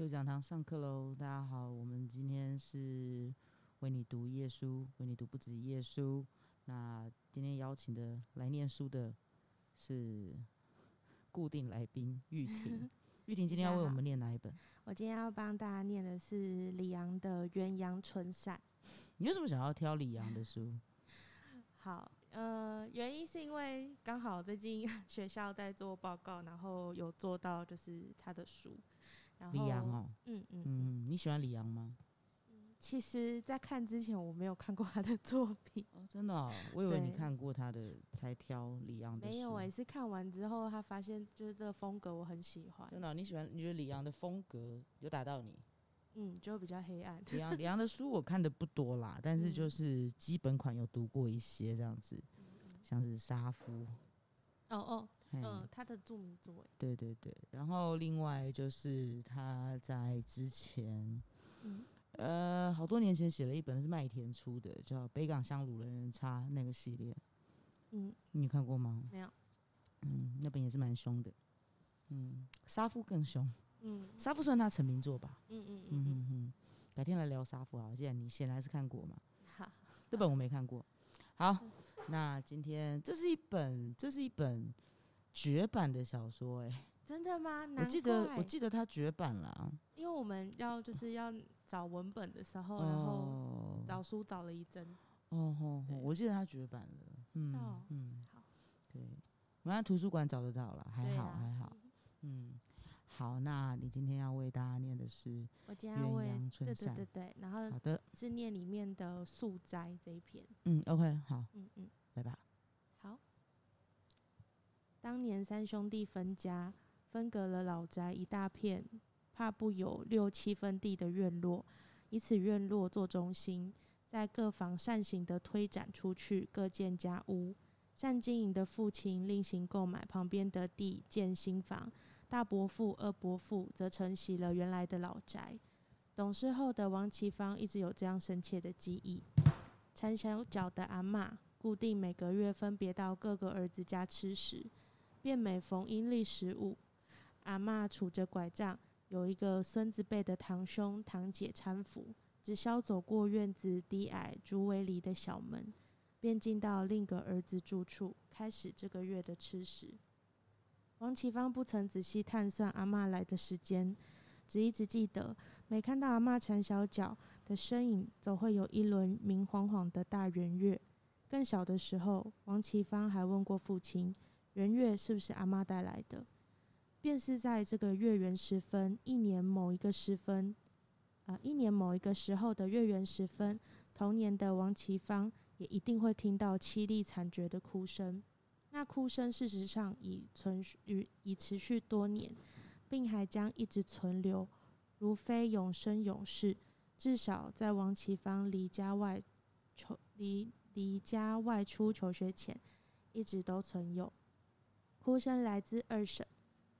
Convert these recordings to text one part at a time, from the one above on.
六讲堂上课喽！大家好，我们今天是为你读一页书，为你读不止一页书。那今天邀请的来念书的是固定来宾玉婷。玉婷今天要为我们念哪一本？我今天要帮大家念的是李阳的《鸳鸯春扇》。你为什么想要挑李阳的书？好，呃，原因是因为刚好最近学校在做报告，然后有做到就是他的书。李阳哦，嗯嗯嗯，你喜欢李阳吗？其实，在看之前我没有看过他的作品哦，真的，我以为你看过他的才挑李阳的。没有哎，是看完之后他发现就是这个风格我很喜欢。真的，你喜欢？你觉得李阳的风格有打到你？嗯，就比较黑暗。李阳李阳的书我看的不多啦，但是就是基本款有读过一些这样子，像是沙夫。哦哦，嗯，他的著名作。对对对，然后另外就是他在之前，嗯呃，好多年前写了一本是麦田出的，叫《北港香炉人人差》那个系列。嗯，你看过吗？没有。嗯，那本也是蛮凶的。嗯，沙夫更凶。嗯，沙夫算他成名作吧。嗯嗯嗯嗯嗯，改天来聊沙夫啊！既然你显然是看过嘛。好，这本我没看过。好，那今天这是一本，这是一本绝版的小说，哎，真的吗？我记得，我记得它绝版了。因为我们要就是要找文本的时候，然后找书找了一阵。哦吼，我记得它绝版了。嗯嗯，好，对，我在图书馆找得到了，还好还好。嗯。好，那你今天要为大家念的是我今天要为对对对对，然后好的是念里面的素斋这一篇。嗯，OK，好，嗯嗯，来吧。当年三兄弟分家，分隔了老宅一大片，怕不有六七分地的院落，以此院落做中心，在各房扇形的推展出去，各建家屋。善经营的父亲另行购买旁边的地建新房。大伯父、二伯父则承袭了原来的老宅。懂事后的王启芳一直有这样深切的记忆：缠小脚的阿妈，固定每个月分别到各个儿子家吃食，便每逢阴历十五，阿妈杵着拐杖，有一个孙子辈的堂兄堂姐搀扶，只消走过院子低矮竹围篱的小门，便进到另一个儿子住处，开始这个月的吃食。王启芳不曾仔细探算阿妈来的时间，只一直记得每看到阿妈缠小脚的身影，总会有一轮明晃晃的大圆月。更小的时候，王启芳还问过父亲：“圆月是不是阿妈带来的？”便是在这个月圆时分，一年某一个时分，啊，一年某一个时候的月圆时分，童年的王启芳也一定会听到凄厉惨绝的哭声。那哭声事实上已存续，已持续多年，并还将一直存留，如非永生永世。至少在王启芳离家外求离离家外出求学前，一直都存有。哭声来自二婶。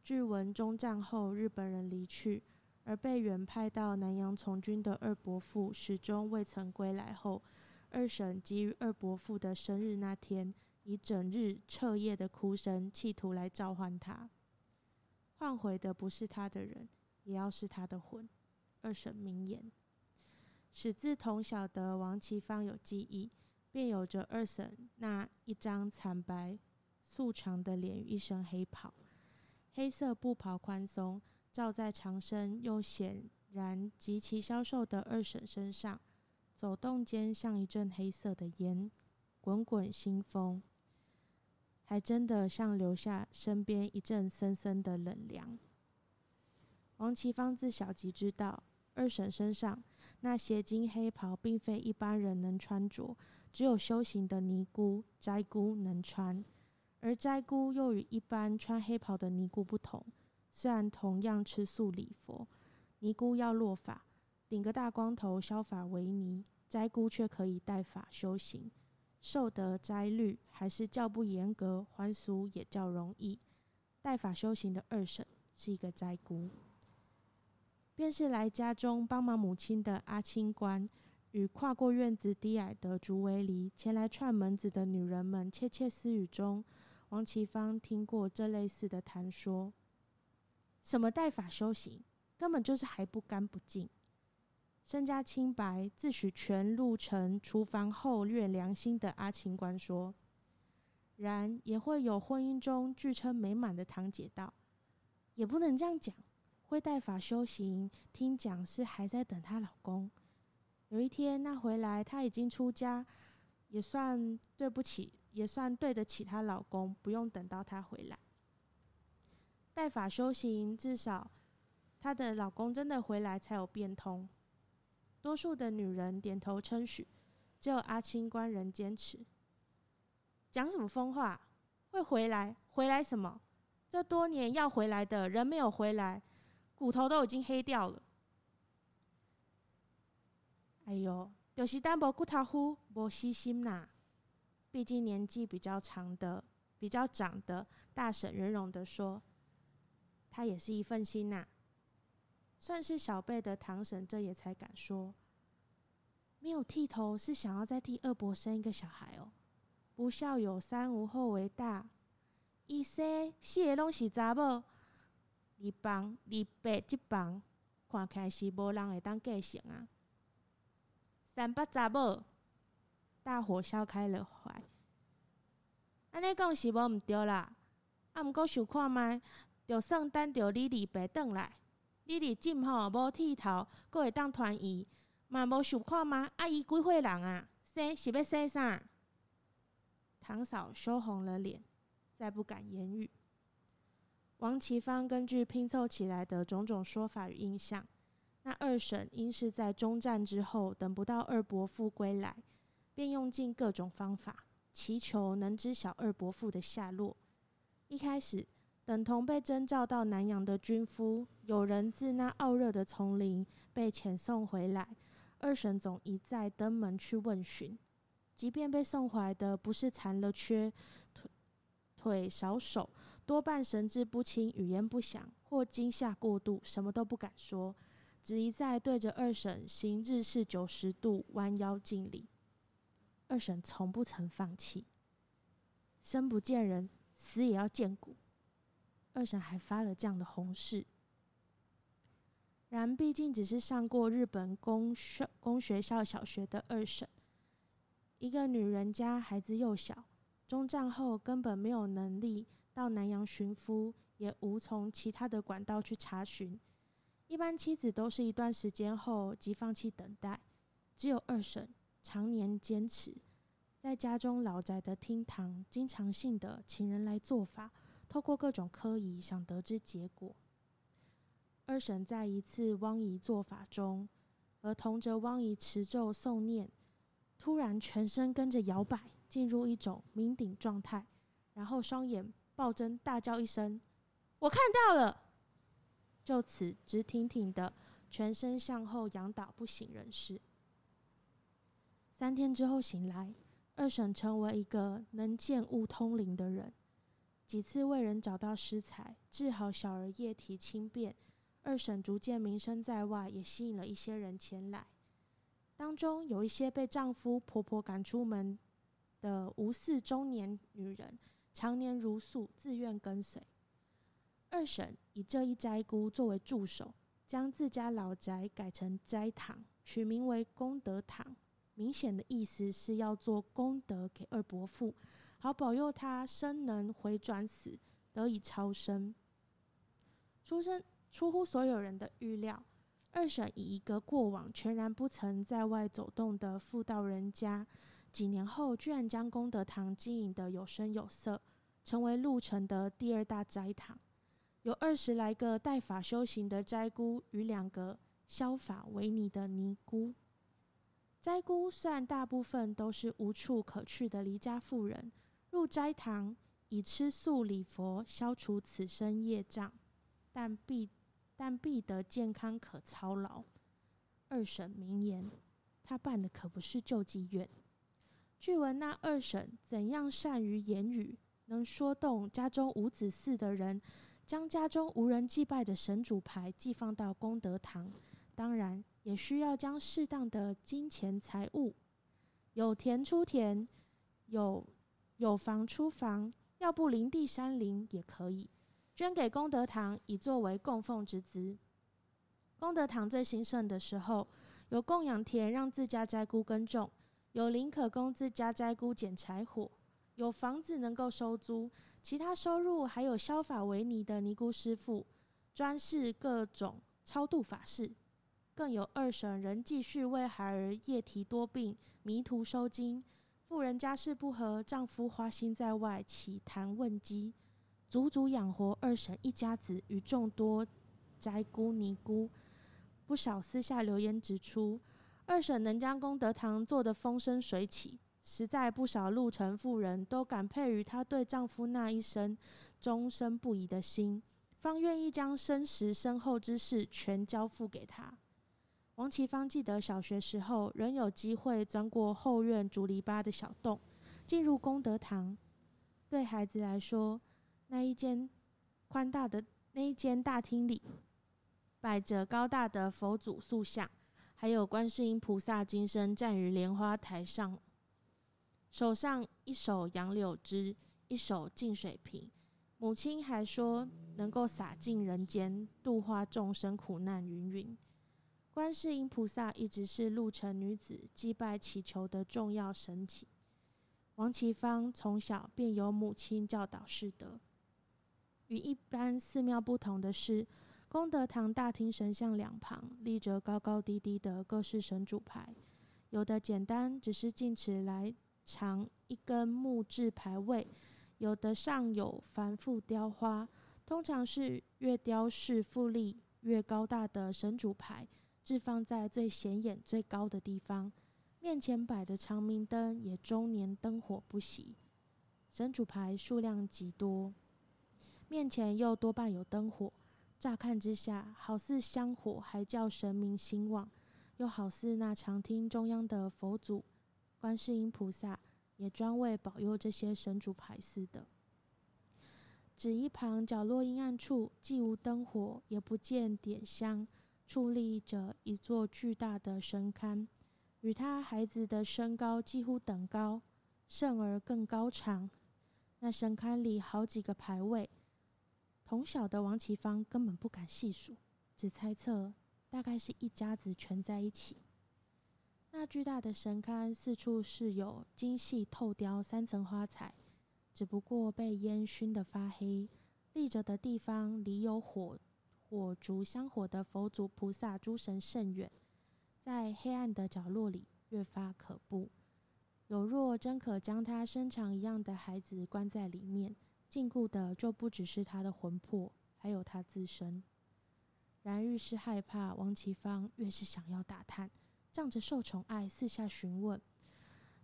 据闻中战后日本人离去，而被原派到南洋从军的二伯父始终未曾归来后，二婶急于二伯父的生日那天。以整日彻夜的哭声，企图来召唤他。换回的不是他的人，也要是他的魂。二婶明言，始自童小的王其芳有记忆，便有着二婶那一张惨白素长的脸与一身黑袍。黑色布袍宽松，罩在长身又显然极其消瘦的二婶身上，走动间像一阵黑色的烟，滚滚腥风。还真的像留下身边一阵森森的冷凉。王其芳自小即知道，二婶身上那斜襟黑袍并非一般人能穿着，只有修行的尼姑、斋姑能穿。而斋姑又与一般穿黑袍的尼姑不同，虽然同样吃素礼佛，尼姑要落发，顶个大光头，削发为尼；斋姑却可以戴发修行。受得斋律还是较不严格，还俗也较容易。代法修行的二婶是一个斋姑，便是来家中帮忙母亲的阿清官，与跨过院子低矮的竹围篱前来串门子的女人们窃窃私语中，王其芳听过这类似的谈说：什么代法修行？根本就是还不干不净。身家清白、自诩全路程厨房后略良心的阿清官说：“然也会有婚姻中据称美满的堂姐道，也不能这样讲。会带法修行，听讲是还在等她老公。有一天那回来，她已经出家，也算对不起，也算对得起她老公，不用等到他回来。带法修行，至少她的老公真的回来才有变通。多数的女人点头称许，只有阿清官人坚持。讲什么疯话？会回来？回来什么？这多年要回来的人没有回来。骨头都已经黑掉了。哎呦，就是单薄骨头糊，无细心呐。毕竟年纪比较长的、比较长的大婶圆融的说：“他也是一份心呐。”算是小辈的堂婶，这也才敢说。没有剃头，是想要再替二伯生一个小孩哦。不孝有三，无后为大。伊说四个拢是查某。二房、二伯即房，看起来是无人会当继承啊。三八查某，大伙笑开了怀。安尼讲是无毋对啦，啊，毋过想看觅，就算等着你二伯转来，你二进吼无剃头，阁会当团圆，嘛无想看吗？阿姨几岁人啊？生是要生啥？堂嫂羞红了脸，再不敢言语。王其芳根据拼凑起来的种种说法与印象，那二婶应是在中战之后等不到二伯父归来，便用尽各种方法，祈求能知晓二伯父的下落。一开始，等同被征召到南洋的军夫，有人自那傲热的丛林被遣送回来，二婶总一再登门去问询。即便被送回来的不是残了缺、腿腿少手。多半神志不清，语言不详，或惊吓过度，什么都不敢说，只一再对着二婶行日式九十度弯腰敬礼。二婶从不曾放弃，生不见人，死也要见骨。二婶还发了这样的红誓。然毕竟只是上过日本公学公学校小学的二婶，一个女人家，孩子又小，中战后根本没有能力。到南洋寻夫，也无从其他的管道去查询。一般妻子都是一段时间后即放弃等待，只有二婶常年坚持，在家中老宅的厅堂，经常性的请人来做法，透过各种科仪想得知结果。二婶在一次汪仪做法中，而同着汪仪持咒诵念，突然全身跟着摇摆，进入一种酩酊状态，然后双眼。暴增，大叫一声：“我看到了！”就此直挺挺的，全身向后仰倒，不省人事。三天之后醒来，二婶成为一个能见物通灵的人。几次为人找到尸材，治好小儿液体轻便，二婶逐渐名声在外，也吸引了一些人前来。当中有一些被丈夫婆婆赶出门的无嗣中年女人。常年如素，自愿跟随。二婶以这一斋姑作为助手，将自家老宅改成斋堂，取名为功德堂。明显的意思是要做功德给二伯父，好保佑他生能回转死，得以超生。出生出乎所有人的预料，二婶以一个过往全然不曾在外走动的妇道人家。几年后，居然将功德堂经营得有声有色，成为鹿城的第二大斋堂。有二十来个带法修行的斋姑与两个消法为尼的尼姑。斋姑虽然大部分都是无处可去的离家妇人，入斋堂以吃素礼佛消除此生业障，但必但必得健康可操劳。二婶名言，他办的可不是救济院。据闻那二婶怎样善于言语，能说动家中无子嗣的人，将家中无人祭拜的神主牌寄放到功德堂。当然，也需要将适当的金钱财物，有田出田，有有房出房，要不林地山林也可以捐给功德堂，以作为供奉之资。功德堂最兴盛的时候，有供养田让自家斋姑耕种，有林可供自家斋姑捡柴火，有房子能够收租，其他收入还有削法为尼的尼姑师傅，专事各种超度法事。更有二婶仍继续为孩儿夜啼多病，迷途收经；妇人家事不和，丈夫花心在外，乞谈问饥，足足养活二婶一家子与众多斋姑尼姑。不少私下留言指出，二婶能将功德堂做得风生水起，实在不少路程妇人都感佩于她对丈夫那一生终身不移的心，方愿意将生时身后之事全交付给他。王其芳记得小学时候，仍有机会钻过后院竹篱笆的小洞，进入功德堂。对孩子来说，那一间宽大的那一间大厅里，摆着高大的佛祖塑像，还有观世音菩萨金身站于莲花台上，手上一手杨柳枝，一手净水瓶。母亲还说，能够洒尽人间，度化众生苦难，云云。观世音菩萨一直是鹿城女子祭拜祈求的重要神祇。王其芳从小便由母亲教导师德。与一般寺庙不同的是，功德堂大厅神像两旁立着高高低低的各式神主牌，有的简单，只是径尺来长一根木质牌位；有的上有繁复雕花，通常是越雕饰富丽越高大的神主牌。置放在最显眼、最高的地方，面前摆的长明灯也终年灯火不熄。神主牌数量极多，面前又多半有灯火，乍看之下，好似香火还叫神明兴旺，又好似那长厅中央的佛祖、观世音菩萨也专为保佑这些神主牌似的。只一旁角落阴暗处，既无灯火，也不见点香。矗立着一座巨大的神龛，与他孩子的身高几乎等高，甚而更高长。那神龛里好几个牌位，同小的王启芳根本不敢细数，只猜测大概是一家子全在一起。那巨大的神龛四处是有精细透雕三层花彩，只不过被烟熏得发黑，立着的地方离有火。火烛香火的佛祖、菩萨、诸神甚远，在黑暗的角落里越发可怖。有若真可将他身长一样的孩子关在里面，禁锢的就不只是他的魂魄，还有他自身。然愈是害怕，王其芳越是想要打探，仗着受宠爱四下询问。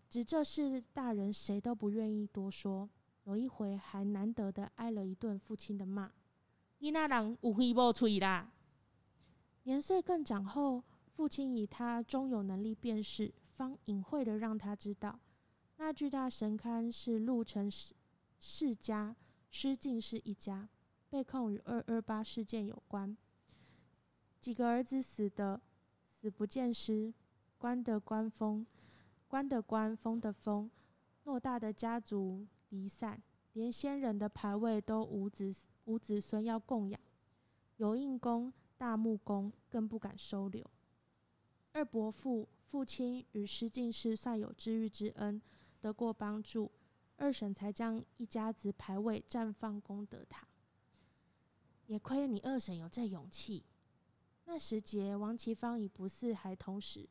只这事大人谁都不愿意多说。有一回还难得的挨了一顿父亲的骂。伊那人有飞无吹啦。年岁更长后，父亲以他终有能力辨识，方隐晦的让他知道，那巨大神龛是陆城世世家失敬是一家，被控与二二八事件有关。几个儿子死的死不见尸，官的官封，官的官封的封，偌大的家族离散，连先人的牌位都无子。无子孙要供养，有印公、大木公更不敢收留。二伯父父亲与施进士算有知遇之恩，得过帮助，二婶才将一家子牌位绽放功德堂。也亏你二婶有这勇气。那时节，王其芳已不似孩童时，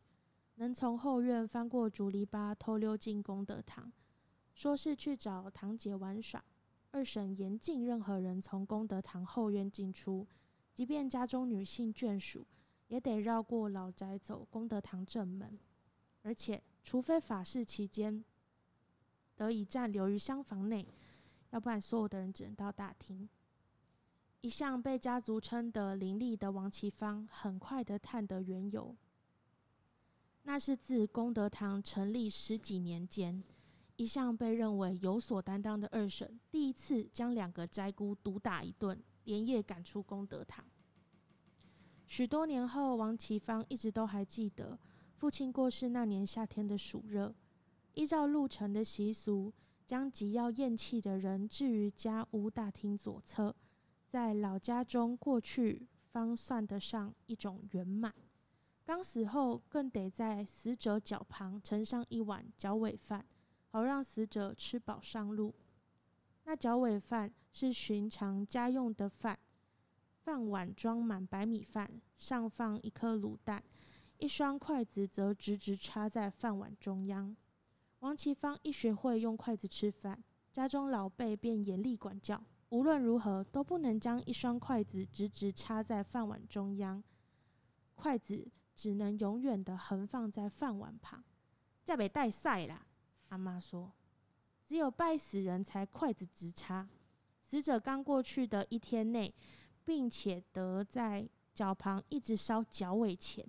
能从后院翻过竹篱笆偷溜进功德堂，说是去找堂姐玩耍。二审严禁任何人从功德堂后院进出，即便家中女性眷属，也得绕过老宅走功德堂正门。而且，除非法事期间得以暂留于厢房内，要不然所有的人只能到大厅。一向被家族称得伶俐的王其芳，很快的探得缘由。那是自功德堂成立十几年间。一向被认为有所担当的二婶，第一次将两个斋姑毒打一顿，连夜赶出功德堂。许多年后，王其芳一直都还记得父亲过世那年夏天的暑热。依照路程的习俗，将即要咽气的人置于家屋大厅左侧，在老家中过去方算得上一种圆满。刚死后，更得在死者脚旁盛上一碗脚尾饭，好让死者吃饱上路。那脚尾饭是寻常家用的饭，饭碗装满白米饭，上放一颗卤蛋，一双筷子则直直插在饭碗中央。王其芳一学会用筷子吃饭，家中老辈便严厉管教，无论如何都不能将一双筷子直直插在饭碗中央，筷子只能永远的横放在饭碗旁。再被带晒啦，阿妈说。只有拜死人才筷子直插。死者刚过去的一天内，并且得在脚旁一直烧脚尾钱。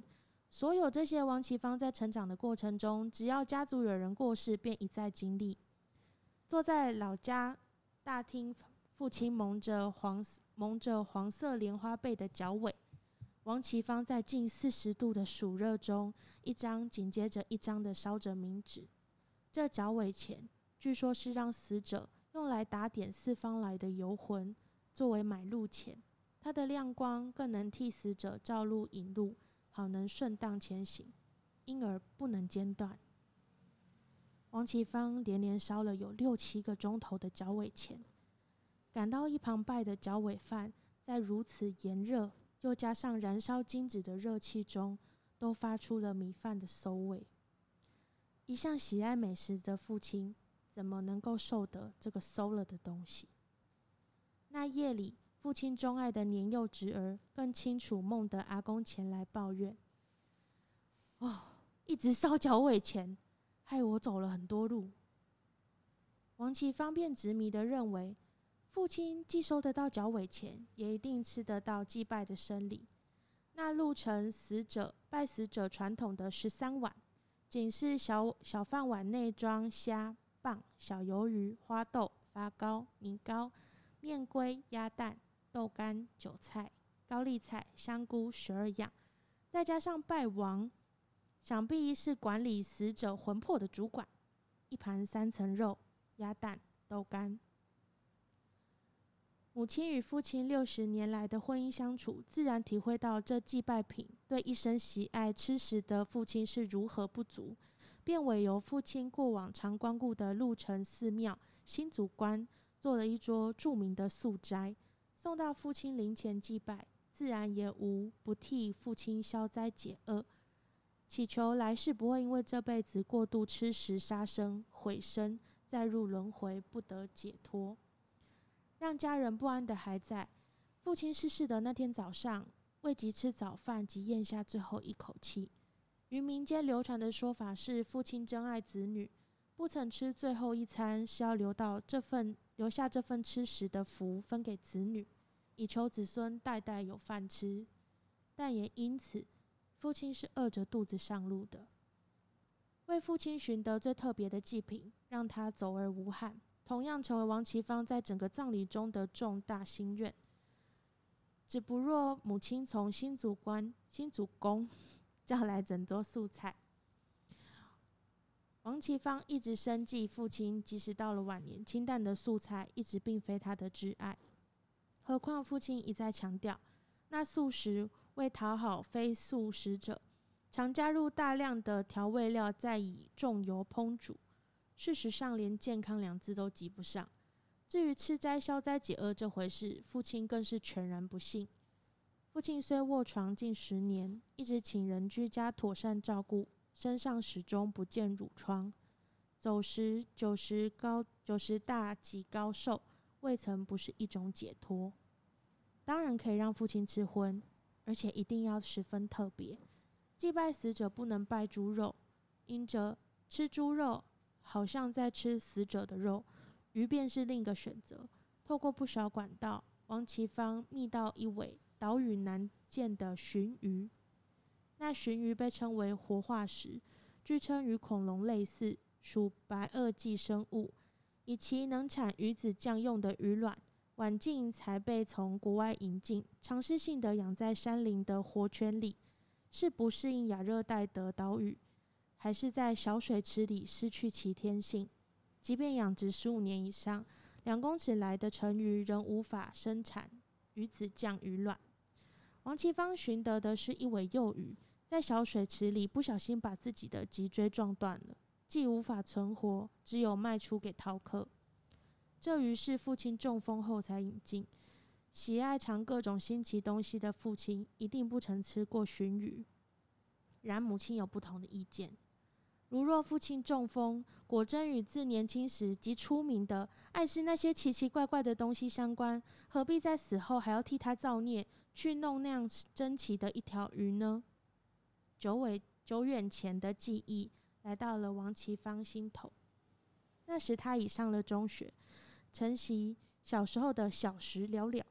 所有这些，王其芳在成长的过程中，只要家族有人过世，便一再经历。坐在老家大厅，父亲蒙着黄蒙着黄色莲花被的脚尾，王其芳在近四十度的暑热中，一张紧接着一张的烧着冥纸。这脚尾钱。据说是让死者用来打点四方来的游魂，作为买路钱。它的亮光更能替死者照路引路，好能顺当前行，因而不能间断。王启芳连连烧了有六七个钟头的脚尾钱，赶到一旁拜的脚尾饭，在如此炎热又加上燃烧金纸的热气中，都发出了米饭的馊味。一向喜爱美食的父亲。怎么能够受得这个馊了的东西？那夜里，父亲钟爱的年幼侄儿更清楚梦得阿公前来抱怨：“哦，一直烧脚尾钱，害我走了很多路。”王琦方便执迷的认为，父亲既收得到脚尾钱，也一定吃得到祭拜的生礼。那路程，死者拜死者传统的十三碗，仅是小小饭碗内装虾棒。小鱿鱼、花豆、发糕、米糕、面龟、鸭蛋、豆干、韭菜、高丽菜、香菇十二样，再加上拜王，想必是管理死者魂魄的主管。一盘三层肉、鸭蛋、豆干。母亲与父亲六十年来的婚姻相处，自然体会到这祭拜品对一生喜爱吃食的父亲是如何不足。便委由父亲过往常光顾的鹿城寺庙新祖观做了一桌著名的素斋，送到父亲灵前祭拜，自然也无不替父亲消灾解厄，祈求来世不会因为这辈子过度吃食杀生毁生，再入轮回不得解脱。让家人不安的还在父亲逝世的那天早上，未及吃早饭即咽下最后一口气。于民间流传的说法是，父亲珍爱子女，不曾吃最后一餐，是要留到这份留下这份吃食的福分给子女，以求子孙代代有饭吃。但也因此，父亲是饿着肚子上路的。为父亲寻得最特别的祭品，让他走而无憾，同样成为王其芳在整个葬礼中的重大心愿。只不若母亲从新祖官、新祖公。叫来整桌素菜。王其芳一直生计父亲，即使到了晚年，清淡的素菜一直并非他的挚爱。何况父亲一再强调，那素食为讨好非素食者，常加入大量的调味料，再以重油烹煮。事实上，连健康两字都及不上。至于吃斋消灾解厄这回事，父亲更是全然不信。父亲虽卧床近十年，一直请人居家妥善照顾，身上始终不见褥疮。走时九十高九十大几高寿，未曾不是一种解脱。当然可以让父亲吃荤，而且一定要十分特别。祭拜死者不能拜猪肉，因着吃猪肉好像在吃死者的肉。鱼便是另一个选择。透过不少管道，王其芳觅到一尾。岛屿难见的鲟鱼，那鲟鱼被称为活化石，据称与恐龙类似，属白垩纪生物。以其能产鱼子酱用的鱼卵，晚近才被从国外引进，尝试性的养在山林的活圈里，是不适应亚热带的岛屿，还是在小水池里失去其天性？即便养殖十五年以上，两公尺来的成鱼仍无法生产鱼子酱鱼卵。王其芳寻得的是一尾幼鱼，在小水池里不小心把自己的脊椎撞断了，既无法存活，只有卖出给饕客。这鱼是父亲中风后才引进。喜爱尝各种新奇东西的父亲，一定不曾吃过鲟鱼。然母亲有不同的意见。如若父亲中风，果真与自年轻时即出名的爱吃那些奇奇怪怪的东西相关，何必在死后还要替他造孽，去弄那样珍奇的一条鱼呢？久尾久远前的记忆来到了王其芳心头。那时他已上了中学，晨曦小时候的小时了了。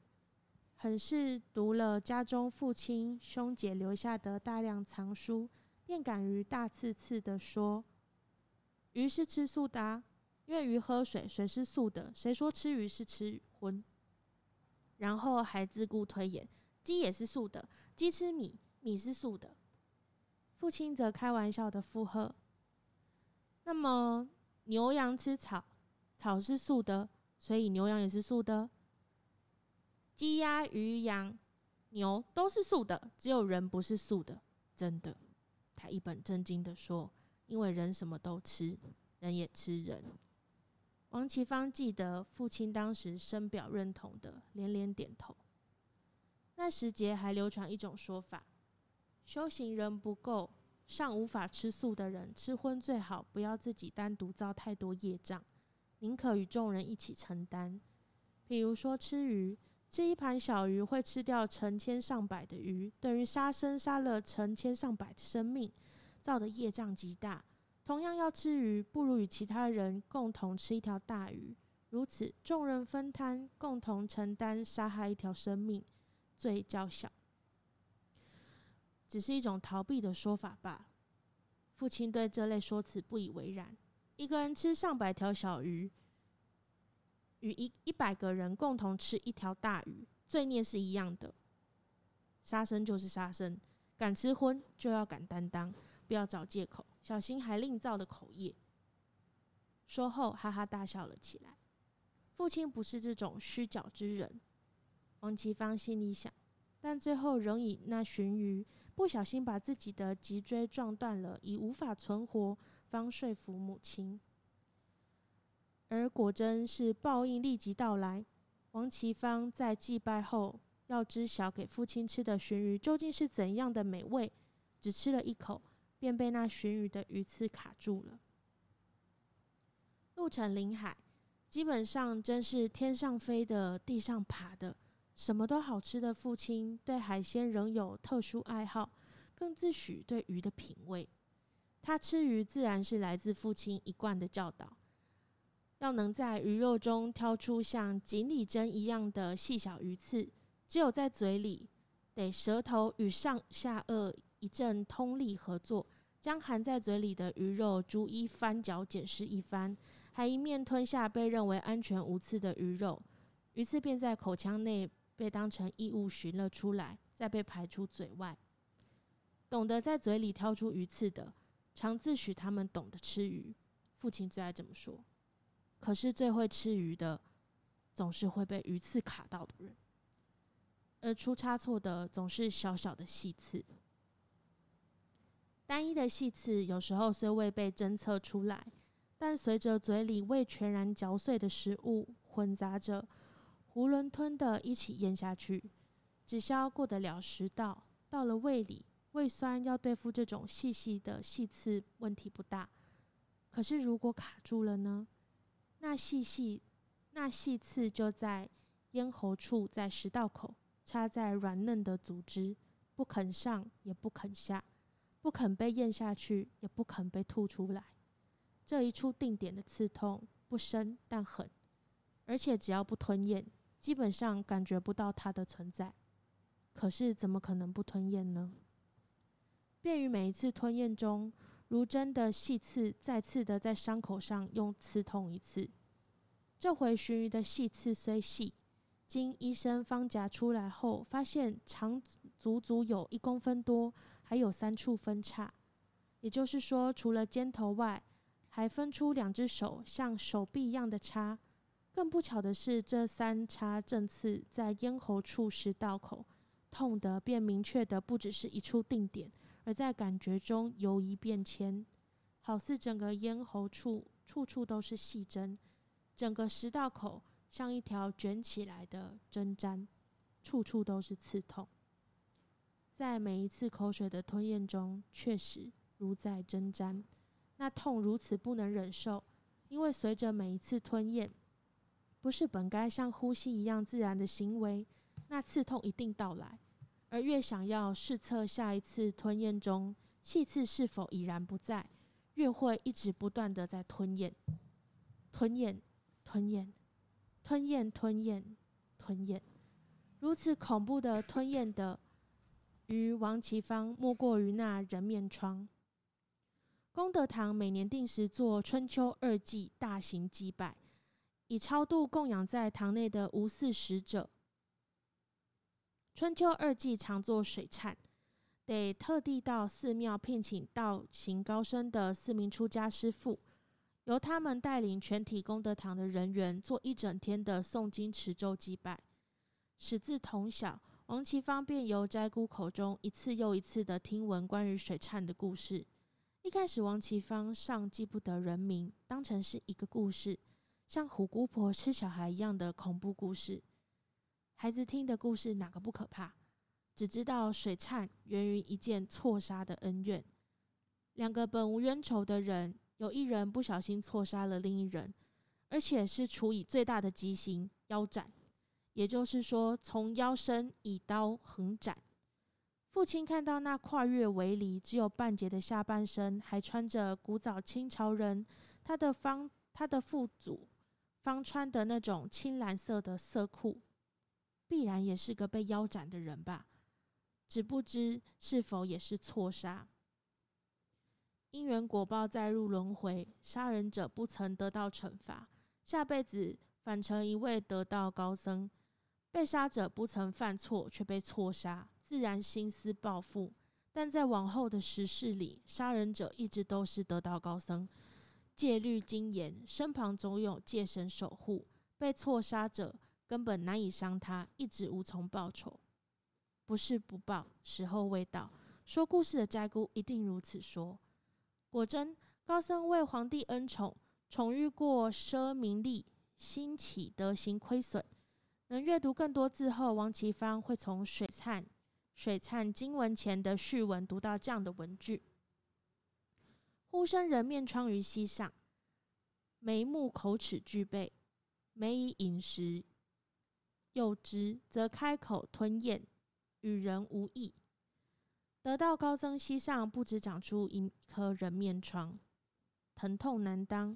很是读了家中父亲兄姐留下的大量藏书，便敢于大刺刺的说：“鱼是吃素的，因为鱼喝水，水是素的。谁说吃鱼是吃荤？”然后还自顾推演：“鸡也是素的，鸡吃米，米是素的。”父亲则开玩笑的附和：“那么牛羊吃草，草是素的，所以牛羊也是素的。”鸡、鸭、鱼、羊、牛都是素的，只有人不是素的。真的，一本正经的说：“因为人什么都吃，人也吃人。”王其芳记得父亲当时深表认同的，连连点头。那时节还流传一种说法：修行人不够，尚无法吃素的人，吃荤最好不要自己单独造太多业障，宁可与众人一起承担。比如说吃鱼。这一盘小鱼会吃掉成千上百的鱼，等于杀生杀了成千上百的生命，造的业障极大。同样要吃鱼，不如与其他人共同吃一条大鱼，如此众人分摊，共同承担杀害一条生命，罪较小。只是一种逃避的说法罢了。父亲对这类说辞不以为然。一个人吃上百条小鱼。与一一百个人共同吃一条大鱼，罪孽是一样的。杀生就是杀生，敢吃荤就要敢担当，不要找借口，小心还另造的口业。说后哈哈大笑了起来。父亲不是这种虚假之人，王其芳心里想，但最后仍以那鲟鱼不小心把自己的脊椎撞断了，已无法存活，方说服母亲。而果真是报应立即到来。王其芳在祭拜后，要知晓给父亲吃的鲟鱼究竟是怎样的美味，只吃了一口，便被那鲟鱼的鱼刺卡住了。路程临海，基本上真是天上飞的，地上爬的，什么都好吃的父亲，对海鲜仍有特殊爱好，更自诩对鱼的品味。他吃鱼，自然是来自父亲一贯的教导。要能在鱼肉中挑出像锦鲤针一样的细小鱼刺，只有在嘴里，得舌头与上下颚一阵通力合作，将含在嘴里的鱼肉逐一翻搅检视一番，还一面吞下被认为安全无刺的鱼肉，鱼刺便在口腔内被当成异物寻了出来，再被排出嘴外。懂得在嘴里挑出鱼刺的，常自诩他们懂得吃鱼。父亲最爱这么说。可是最会吃鱼的，总是会被鱼刺卡到的人，而出差错的总是小小的细刺。单一的细刺有时候虽未被侦测出来，但随着嘴里未全然嚼碎的食物混杂着，囫囵吞的一起咽下去，只消过得了食道，到了胃里，胃酸要对付这种细细的细刺问题不大。可是如果卡住了呢？那细细那细刺就在咽喉处，在食道口插在软嫩的组织，不肯上也不肯下，不肯被咽下去，也不肯被吐出来。这一处定点的刺痛不深但狠，而且只要不吞咽，基本上感觉不到它的存在。可是怎么可能不吞咽呢？便于每一次吞咽中。如针的细刺再次的在伤口上用刺痛一次。这回鲟鱼的细刺虽细，经医生方夹出来后，发现长足足有一公分多，还有三处分叉。也就是说，除了尖头外，还分出两只手像手臂一样的叉。更不巧的是，这三叉正刺在咽喉处食道口，痛的便明确的不只是一处定点，而在感觉中游移变迁，好似整个咽喉处处处都是细针，整个食道口像一条卷起来的针毡，处处都是刺痛。在每一次口水的吞咽中，确实如在针毡，那痛如此不能忍受，因为随着每一次吞咽，不是本该像呼吸一样自然的行为，那刺痛一定到来。而越想要试测下一次吞咽中气刺是否已然不在，越会一直不断的在吞咽、吞咽、吞咽、吞咽、吞咽、吞咽，如此恐怖的吞咽的，于王其芳莫过于那人面疮。功德堂每年定时做春秋二祭大型祭拜，以超度供养在堂内的无祀使者。春秋二季常做水忏，得特地到寺庙聘请道行高深的四名出家师傅，由他们带领全体功德堂的人员做一整天的诵经持咒祭拜。始自同小，王其芳便由斋姑口中一次又一次的听闻关于水忏的故事。一开始，王其芳尚记不得人名，当成是一个故事，像虎姑婆吃小孩一样的恐怖故事。孩子听的故事哪个不可怕？只知道水忏源于一件错杀的恩怨。两个本无冤仇的人，有一人不小心错杀了另一人，而且是处以最大的极刑——腰斩。也就是说，从腰身以刀横斩。父亲看到那跨越围篱、只有半截的下半身，还穿着古早清朝人他的方他的父祖方穿的那种青蓝色的色裤。必然也是个被腰斩的人吧，只不知是否也是错杀。因缘果报再入轮回，杀人者不曾得到惩罚，下辈子反成一位得道高僧；被杀者不曾犯错，却被错杀，自然心思报复。但在往后的时事里，杀人者一直都是得道高僧，戒律精严，身旁总有戒神守护；被错杀者。根本难以伤他，一直无从报仇。不是不报，时候未到。说故事的斋姑一定如此说。果真，高僧为皇帝恩宠，宠遇过奢名利，兴起德行亏损。能阅读更多字后，王其芳会从《水灿水灿经文》前的序文读到这样的文句：呼声人面疮于膝上，眉目口齿俱备，每以饮食。有之，则开口吞咽，与人无异。得道高僧膝上不止长出一颗人面疮，疼痛难当，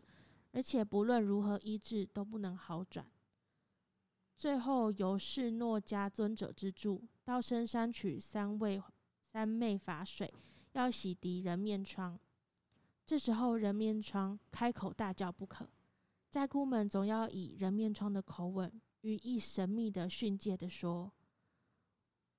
而且不论如何医治都不能好转。最后由释诺迦尊者之助，到深山取三味三昧法水，要洗涤人面疮。这时候人面疮开口大叫不可，斋姑们总要以人面疮的口吻。语意神秘的训诫的说：“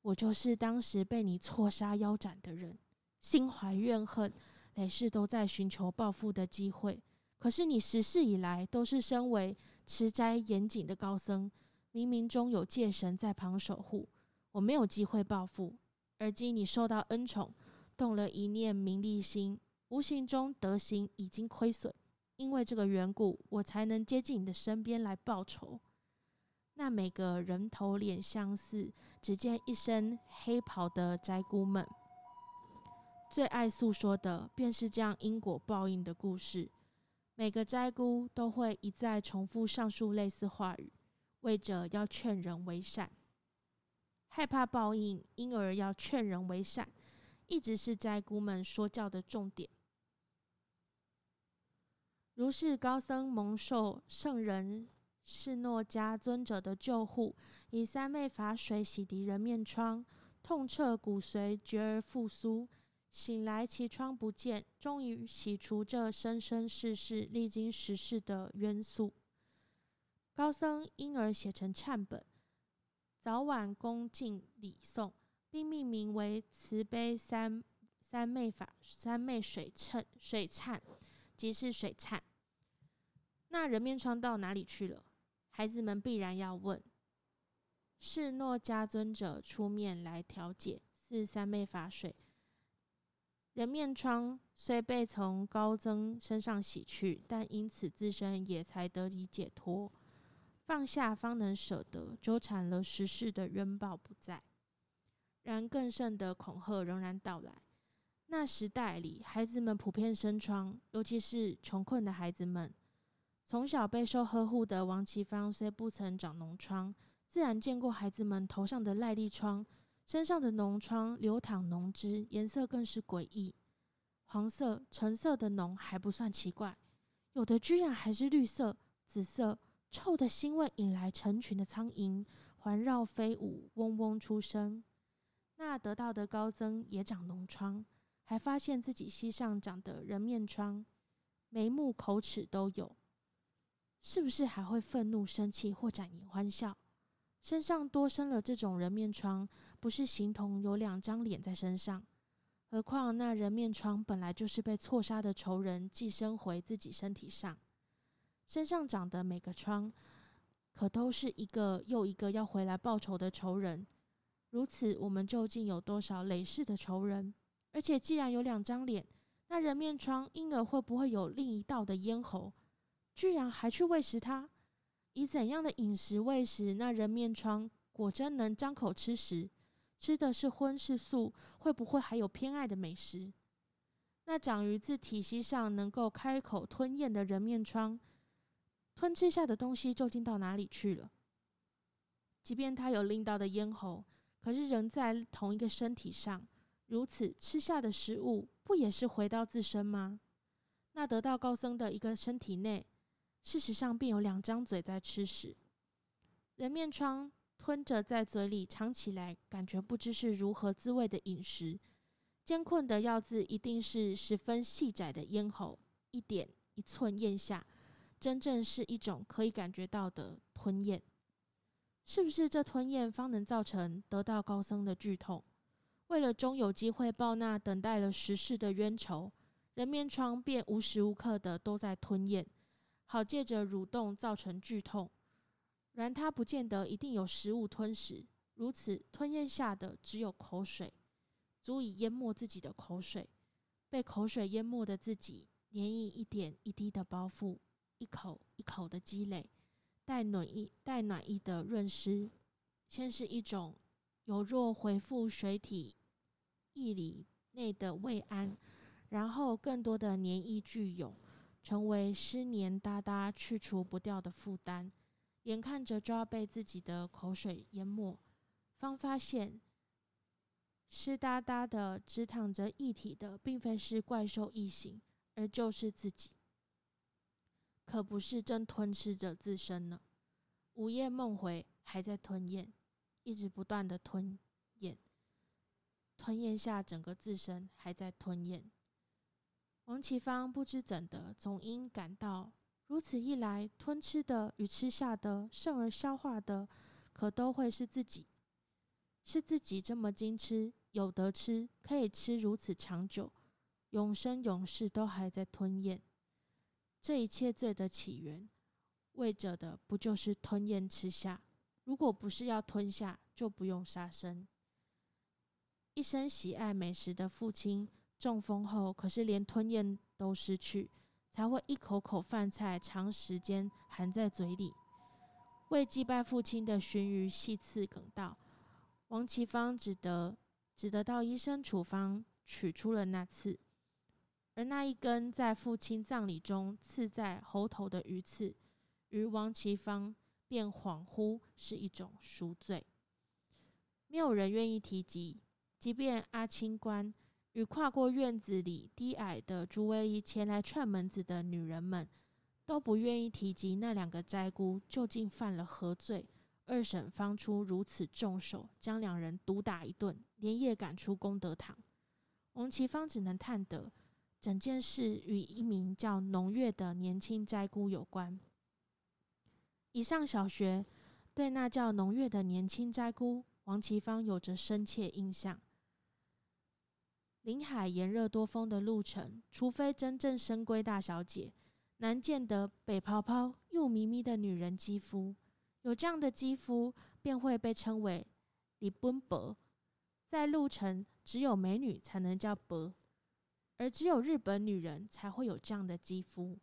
我就是当时被你错杀腰斩的人，心怀怨恨，累世都在寻求报复的机会。可是你十世以来都是身为持斋严谨的高僧，冥冥中有戒神在旁守护，我没有机会报复。而今你受到恩宠，动了一念名利心，无形中德行已经亏损，因为这个缘故，我才能接近你的身边来报仇。”那每个人头脸相似，只见一身黑袍的斋姑们，最爱诉说的便是这样因果报应的故事。每个斋姑都会一再重复上述类似话语，为着要劝人为善，害怕报应，因而要劝人为善，一直是斋姑们说教的重点。如是高僧蒙受圣人。是诺迦尊者的救护，以三昧法水洗涤人面疮，痛彻骨髓，绝而复苏。醒来其疮不见，终于洗除这生生世世历经十世的冤宿。高僧因而写成忏本，早晚恭敬礼诵，并命名为慈悲三三昧法三昧水称水忏，即是水忏。那人面疮到哪里去了？孩子们必然要问：是诺迦尊者出面来调解，似三昧法水。人面疮虽被从高僧身上洗去，但因此自身也才得以解脱。放下方能舍得，纠缠了十世的冤报不在。然更甚的恐吓仍然到来。那时代里，孩子们普遍生疮，尤其是穷困的孩子们。从小备受呵护的王其芳虽不曾长脓疮，自然见过孩子们头上的癞痢疮。身上的脓疮流淌脓汁，颜色更是诡异，黄色、橙色的脓还不算奇怪，有的居然还是绿色、紫色，臭的腥味引来成群的苍蝇环绕飞舞，嗡嗡出声。那得到的高僧也长脓疮，还发现自己膝上长的人面疮，眉目口齿都有，是不是还会愤怒、生气或展颜欢笑？身上多生了这种人面疮，不是形同有两张脸在身上。何况那人面疮本来就是被错杀的仇人寄生回自己身体上，身上长的每个疮，可都是一个又一个要回来报仇的仇人。如此，我们究竟有多少累世的仇人？而且，既然有两张脸，那人面疮婴儿会不会有另一道的咽喉？居然还去喂食它？以怎样的饮食喂食那人面疮？果真能张口吃食？吃的是荤是素？会不会还有偏爱的美食？那长于自体息上能够开口吞咽的人面疮，吞吃下的东西究竟到哪里去了？即便它有另到的咽喉，可是仍在同一个身体上，如此吃下的食物不也是回到自身吗？那得到高僧的一个身体内。事实上，便有两张嘴在吃食。人面疮吞着在嘴里尝起来，感觉不知是如何滋味的饮食。艰困的药字一定是十分细窄的咽喉，一点一寸咽下，真正是一种可以感觉到的吞咽。是不是这吞咽方能造成得到高僧的剧痛？为了终有机会报那等待了十世的冤仇，人面疮便无时无刻的都在吞咽。好借着蠕动造成剧痛，然它不见得一定有食物吞食。如此吞咽下的只有口水，足以淹没自己的口水。被口水淹没的自己，黏液一点一滴的包覆，一口一口的积累，带暖意带暖意的润湿。先是一种有若回复水体液里内的慰安，然后更多的黏液聚涌。成为湿黏哒哒、去除不掉的负担，眼看着就要被自己的口水淹没，方发现湿哒哒的、直淌着液体的，并非是怪兽异形，而就是自己，可不是正吞吃着自身呢。午夜梦回，还在吞咽，一直不断的吞咽，吞咽下整个自身，还在吞咽。王启芳不知怎的，总因感到如此一来，吞吃的与吃下的，甚而消化的，可都会是自己。是自己这么精吃，有得吃，可以吃如此长久，永生永世都还在吞咽。这一切罪的起源，为者的不就是吞咽吃下？如果不是要吞下，就不用杀生。一生喜爱美食的父亲。中风后，可是连吞咽都失去，才会一口口饭菜长时间含在嘴里。为祭拜父亲的鲟鱼细刺梗道，王其芳只得只得到医生处方取出了那刺，而那一根在父亲葬礼中刺在喉头的鱼刺，于王其芳便恍惚是一种赎罪。没有人愿意提及，即便阿清官。与跨过院子里低矮的竹围篱前来串门子的女人们，都不愿意提及那两个灾姑究竟犯了何罪。二审方出如此重手，将两人毒打一顿，连夜赶出功德堂。王其芳只能叹得，整件事与一名叫农月的年轻斋姑有关。一上小学，对那叫农月的年轻斋姑，王其芳有着深切印象。临海炎热多风的路程，除非真正深闺大小姐，难见得北泡泡又咪咪的女人肌肤。有这样的肌肤，便会被称为李奔伯。在路程，只有美女才能叫伯，而只有日本女人才会有这样的肌肤。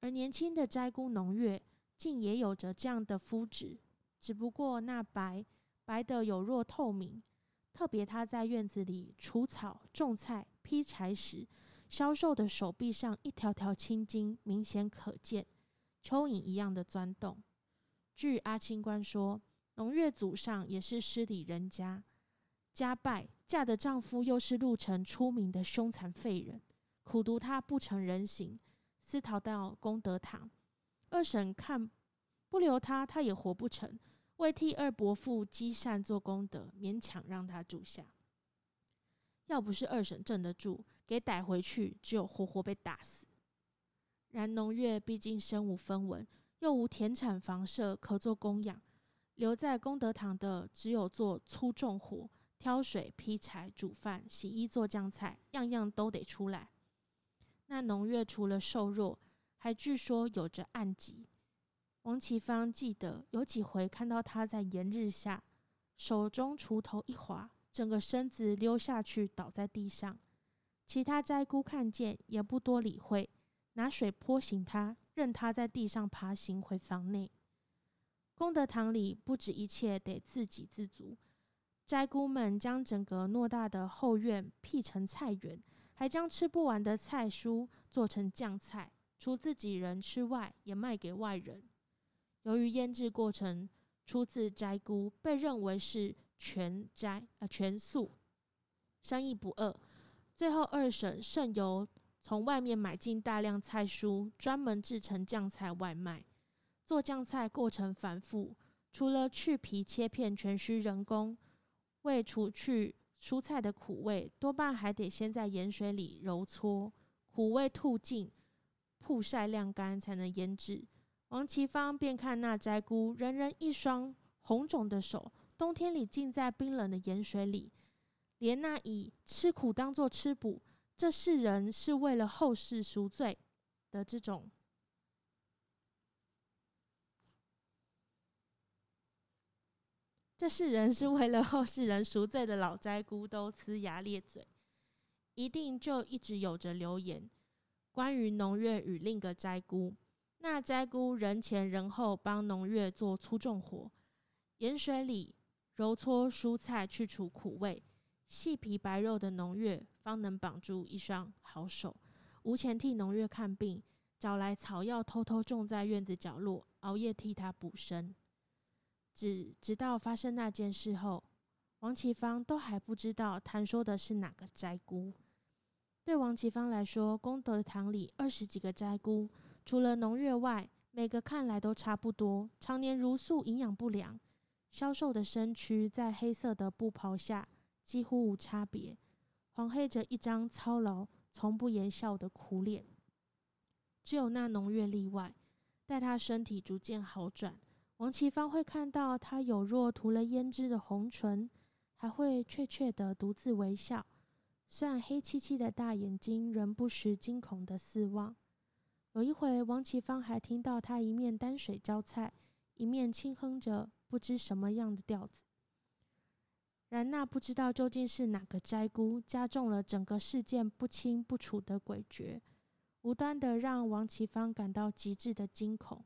而年轻的斋姑农月，竟也有着这样的肤质，只不过那白白的有若透明。特别他在院子里除草、种菜、劈柴时，消瘦的手臂上一条条青筋明显可见，蚯蚓一样的钻动。据阿清官说，农月祖上也是失礼人家。家败，嫁的丈夫又是路城出名的凶残废人，苦读他不成人形，私逃到功德堂。二婶看不留他，他也活不成，为替二伯父积善做功德，勉强让他住下。要不是二婶镇得住，给逮回去，只有活活被打死。然农月毕竟身无分文，又无田产房舍可做供养，留在功德堂的只有做粗重活。挑水、劈柴、煮饭、洗衣、做酱菜，样样都得出来。那农月除了瘦弱，还据说有着暗疾。王启芳记得有几回看到他在炎日下，手中锄头一滑，整个身子溜下去倒在地上。其他斋姑看见也不多理会，拿水泼醒他，任他在地上爬行回房内。功德堂里不止一切得自给自足。斋姑们将整个偌大的后院辟成菜园，还将吃不完的菜蔬做成酱菜，除自己人吃外，也卖给外人。由于腌制过程出自斋姑，被认为是全斋啊全素，生意不二。最后二婶甚由从外面买进大量菜蔬，专门制成酱菜外卖。做酱菜过程繁复，除了去皮切片全需人工。为除去蔬菜的苦味，多半还得先在盐水里揉搓，苦味吐尽，曝晒晾干，才能腌制。王其芳便看那斋姑，人人一双红肿的手，冬天里浸在冰冷的盐水里，连那以吃苦当做吃补，这世人是为了后世赎罪的这种。这世人是为了后世人赎罪的老斋姑都呲牙咧嘴，一定就一直有着流言，关于农月与另一个斋姑。那斋姑人前人后帮农月做粗重活，盐水里揉搓蔬菜去除苦味，细皮白肉的农月方能绑住一双好手。无钱替农月看病，找来草药偷偷种在院子角落，熬夜替他补身。直直到发生那件事后，王启芳都还不知道谈说的是哪个斋姑。对王启芳来说，功德堂里二十几个斋姑，除了农月外，每个看来都差不多，常年如素，营养不良，消瘦的身躯在黑色的布袍下几乎无差别，黄黑着一张操劳、从不言笑的苦脸。只有那农月例外，待他身体逐渐好转。王启芳会看到他有若涂了胭脂的红唇，还会怯怯的独自微笑，虽然黑漆漆的大眼睛仍不时惊恐的四望。有一回，王启芳还听到他一面担水浇菜，一面轻哼着不知什么样的调子。然那不知道究竟是哪个斋姑加重了整个事件不清不楚的诡谲，无端的让王启芳感到极致的惊恐。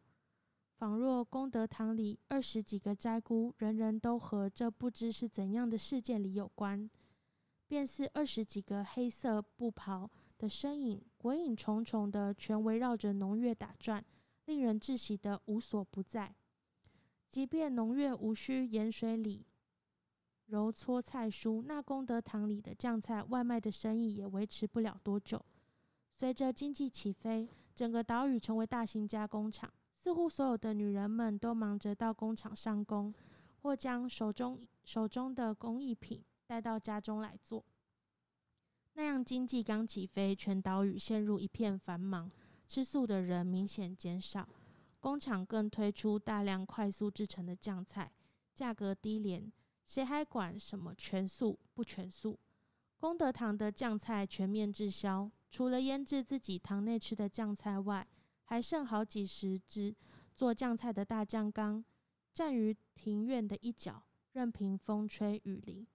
仿若功德堂里二十几个斋姑，人人都和这不知是怎样的事件里有关，便是二十几个黑色布袍的身影，鬼影重重的，全围绕着农月打转，令人窒息的无所不在。即便农月无需盐水里揉搓菜蔬，那功德堂里的酱菜外卖的生意也维持不了多久。随着经济起飞，整个岛屿成为大型加工厂。似乎所有的女人们都忙着到工厂上工，或将手中手中的工艺品带到家中来做。那样经济刚起飞，全岛屿陷入一片繁忙，吃素的人明显减少。工厂更推出大量快速制成的酱菜，价格低廉，谁还管什么全素不全素？功德堂的酱菜全面滞销，除了腌制自己堂内吃的酱菜外，还剩好几十只做酱菜的大酱缸，站于庭院的一角，任凭风吹雨淋。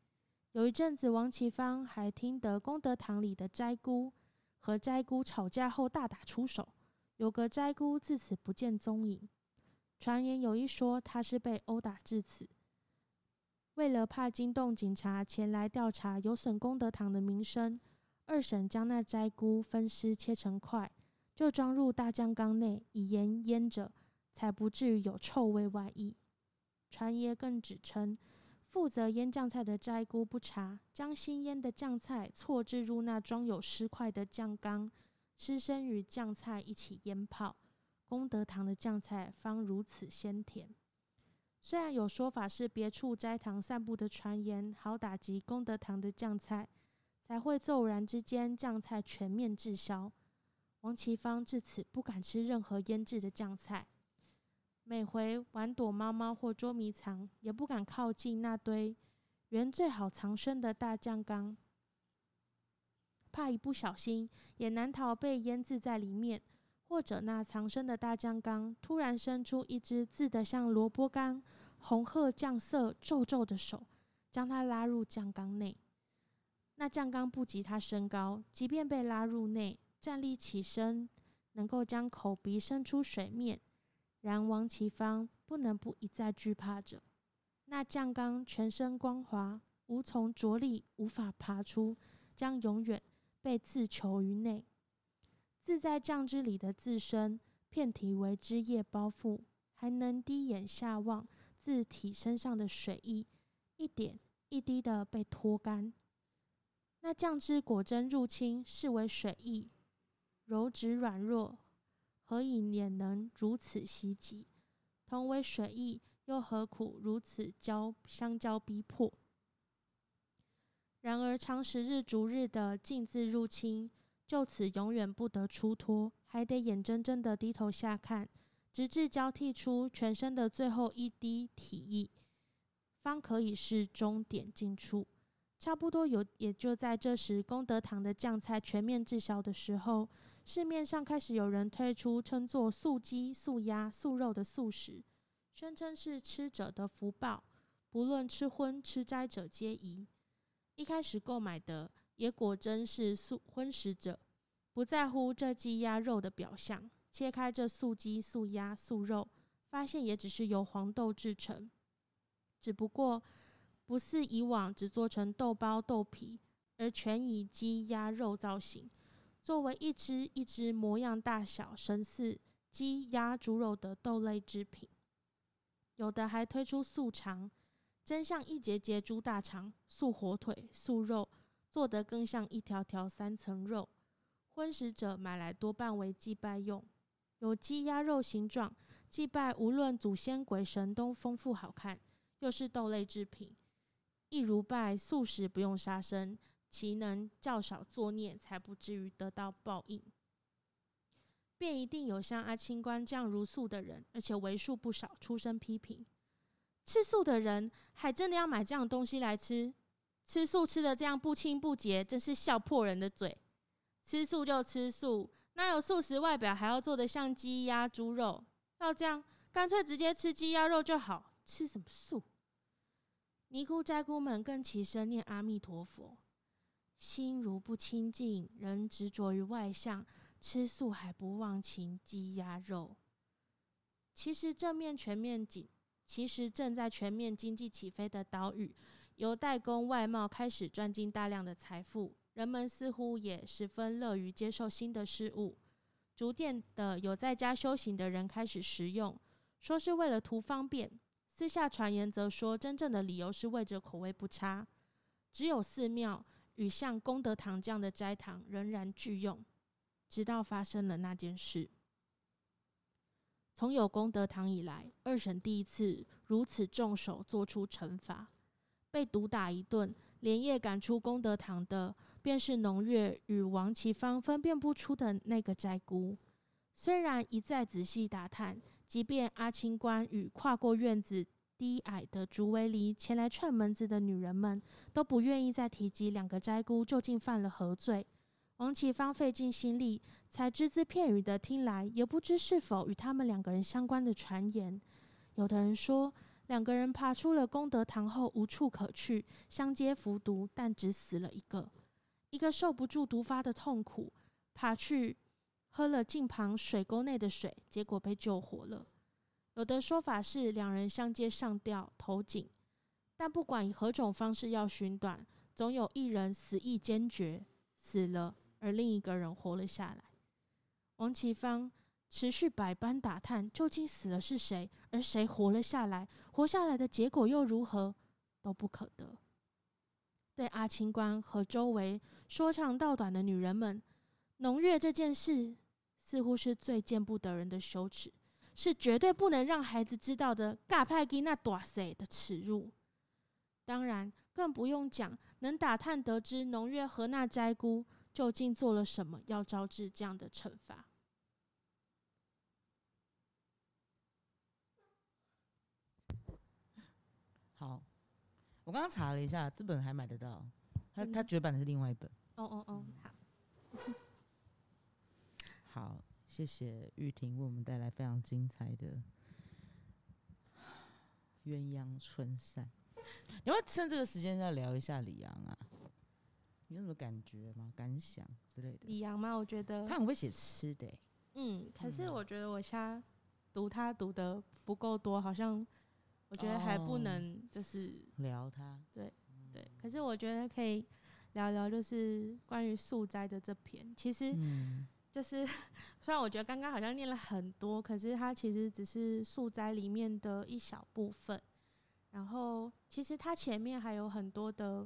有一阵子，王其芳还听得功德堂里的斋姑和斋姑吵架后大打出手，有个斋姑自此不见踪影。传言有一说，他是被殴打致死。为了怕惊动警察前来调查，有损功德堂的名声，二婶将那斋姑分尸切成块，就装入大酱缸内，以盐腌着，才不至于有臭味外溢。传言更指称，负责腌酱菜的斋菇不查，将新腌的酱菜错置入那装有尸块的酱缸，尸身与酱菜一起腌泡，功德堂的酱菜方如此鲜甜。虽然有说法是别处斋堂散布的传言，好打击功德堂的酱菜，才会骤然之间酱菜全面滞销。王其芳至此不敢吃任何腌制的酱菜，每回玩躲猫猫或捉迷藏，也不敢靠近那堆原最好藏身的大酱缸，怕一不小心也难逃被腌渍在里面。或者那藏身的大酱缸突然伸出一只字得像萝卜干、红褐酱色、皱皱的手，将他拉入酱缸内。那酱缸不及他身高，即便被拉入内，站立起身，能够将口鼻伸出水面。然王其芳不能不一再惧怕着。那酱缸全身光滑，无从着力，无法爬出，将永远被自囚于内。自在酱汁里的自身，片体为汁液包覆，还能低眼下望，自体身上的水液一点一滴的被脱干。那酱汁果真入侵，视为水液，柔质软弱，何以也能如此袭击？同为水意，又何苦如此交相交逼迫？然而长时日逐日的禁自入侵。就此永远不得出脱，还得眼睁睁的低头下看，直至交替出全身的最后一滴体液，方可以是终点进处。差不多有，也就在这时，功德堂的酱菜全面滞销的时候，市面上开始有人推出称作素鸡、素鸭、素肉的素食，宣称是吃者的福报，不论吃荤吃斋者皆宜。一开始购买的。也果真是素荤食者，不在乎这鸡鸭肉的表象，切开这素鸡、素鸭、素肉，发现也只是由黄豆制成，只不过不似以往只做成豆包、豆皮，而全以鸡鸭肉造型，作为一只一只模样大小神似鸡鸭猪肉的豆类制品。有的还推出素肠，真像一节节猪大肠；素火腿、素肉。做得更像一条条三层肉，荤食者买来多半为祭拜用，有鸡鸭肉形状，祭拜无论祖先鬼神都丰富好看，又是豆类制品，一如拜素食不用杀生，其能较少作孽，才不至于得到报应。便一定有像阿清官这样如素的人，而且为数不少，出声批评吃素的人，还真的要买这样东西来吃。吃素吃的这样不清不洁，真是笑破人的嘴。吃素就吃素，哪有素食外表还要做的像鸡鸭猪肉？要这样，干脆直接吃鸡鸭肉就好。吃什么素？尼姑斋姑们更起身念阿弥陀佛，心如不清净，仍执着于外相，吃素还不忘情鸡鸭肉。其实正面全面景，其实正在全面经济起飞的岛屿。由代工外贸开始赚进大量的财富，人们似乎也十分乐于接受新的事物。逐渐的，有在家修行的人开始食用，说是为了图方便；私下传言则说，真正的理由是为着口味不差。只有寺庙与像功德堂这样的斋堂仍然具用，直到发生了那件事。从有功德堂以来，二审第一次如此重手做出惩罚。被毒打一顿，连夜赶出功德堂的，便是农月与王其芳分辨不出的那个斋姑。虽然一再仔细打探，即便阿清官与跨过院子低矮的竹围篱前来串门子的女人们，都不愿意再提及两个斋姑究竟犯了何罪。王启芳费尽心力，才只字片语的听来，也不知是否与他们两个人相关的传言。有的人说。两个人爬出了功德堂后无处可去，相接服毒，但只死了一个。一个受不住毒发的痛苦，爬去喝了近旁水沟内的水，结果被救活了。有的说法是两人相接上吊投井，但不管以何种方式要寻短，总有一人死意坚决死了，而另一个人活了下来。王启芳。持续百般打探，究竟死了是谁，而谁活了下来？活下来的结果又如何，都不可得。对阿清官和周围说长道短的女人们，农月这件事似乎是最见不得人的羞耻，是绝对不能让孩子知道的尬派基那多塞的耻辱。当然，更不用讲能打探得知农月和那斋姑究竟做了什么，要招致这样的惩罚。好，我刚刚查了一下，这本还买得到。它它绝版的是另外一本。哦哦哦，好。好，谢谢玉婷为我们带来非常精彩的鸳鸯春扇。你要趁这个时间再聊一下李阳啊？你有什么感觉吗？感想之类的？李阳吗？我觉得他很会写吃的。嗯，可是我觉得我现在读他读的不够多，好像。我觉得还不能就是聊他，对对。可是我觉得可以聊聊，就是关于素斋的这篇。其实就是 虽然我觉得刚刚好像念了很多，可是它其实只是素斋里面的一小部分。然后其实它前面还有很多的，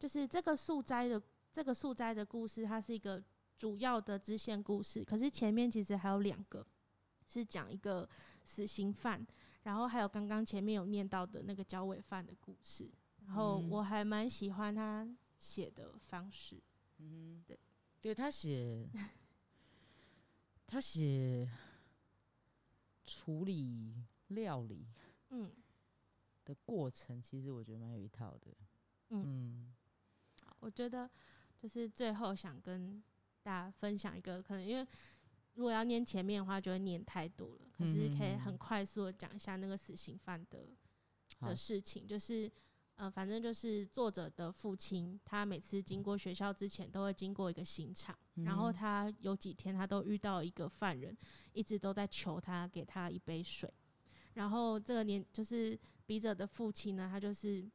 就是这个素斋的这个素斋的故事，它是一个主要的支线故事。可是前面其实还有两个，是讲一个死刑犯。然后还有刚刚前面有念到的那个焦尾犯的故事，然后我还蛮喜欢他写的方式。嗯，对，对他写，他写处理料理，嗯，的过程其实我觉得蛮有一套的。嗯，我觉得就是最后想跟大家分享一个，可能因为。如果要念前面的话，就会念太多了。可是可以很快速的讲一下那个死刑犯的的事情，就是，呃，反正就是作者的父亲，他每次经过学校之前，都会经过一个刑场，然后他有几天他都遇到一个犯人，一直都在求他给他一杯水，然后这个年就是笔者的父亲呢，他就是。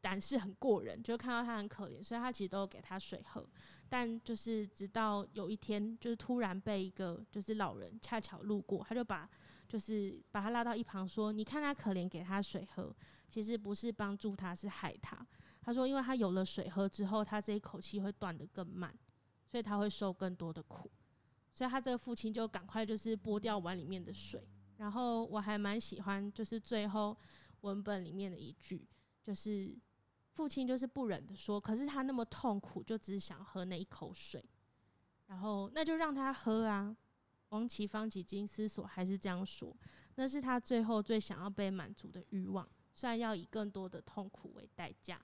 胆识很过人，就看到他很可怜，所以他其实都给他水喝。但就是直到有一天，就是突然被一个就是老人恰巧路过，他就把就是把他拉到一旁说：“你看他可怜，给他水喝，其实不是帮助他，是害他。”他说：“因为他有了水喝之后，他这一口气会断得更慢，所以他会受更多的苦。所以他这个父亲就赶快就是拨掉碗里面的水。然后我还蛮喜欢就是最后文本里面的一句，就是。父亲就是不忍的说，可是他那么痛苦，就只想喝那一口水，然后那就让他喝啊。王启芳几经思索，还是这样说，那是他最后最想要被满足的欲望，虽然要以更多的痛苦为代价。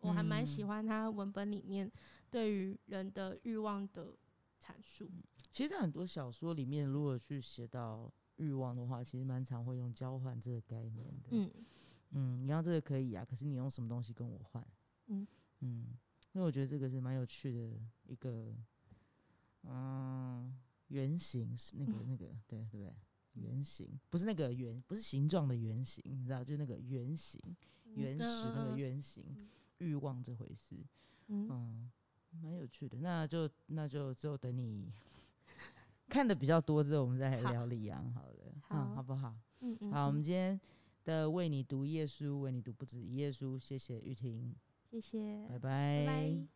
我还蛮喜欢他文本里面对于人的欲望的阐述。其实，在很多小说里面，如果去写到欲望的话，其实蛮常会用交换这个概念的。嗯。嗯，你要这个可以啊，可是你用什么东西跟我换？嗯嗯，因为我觉得这个是蛮有趣的一个，嗯，原型是那个那个，对对不对？圆形不是那个圆，不是形状的圆形，你知道，就是那个圆形，原始那个圆形，欲望这回事，嗯，蛮有趣的。那就那就只有等你 看的比较多之后，我们再来聊李阳好了，好，好不好？嗯嗯，好，我们今天。的为你读一页书，为你读不止一页书。谢谢玉婷，谢谢，拜拜。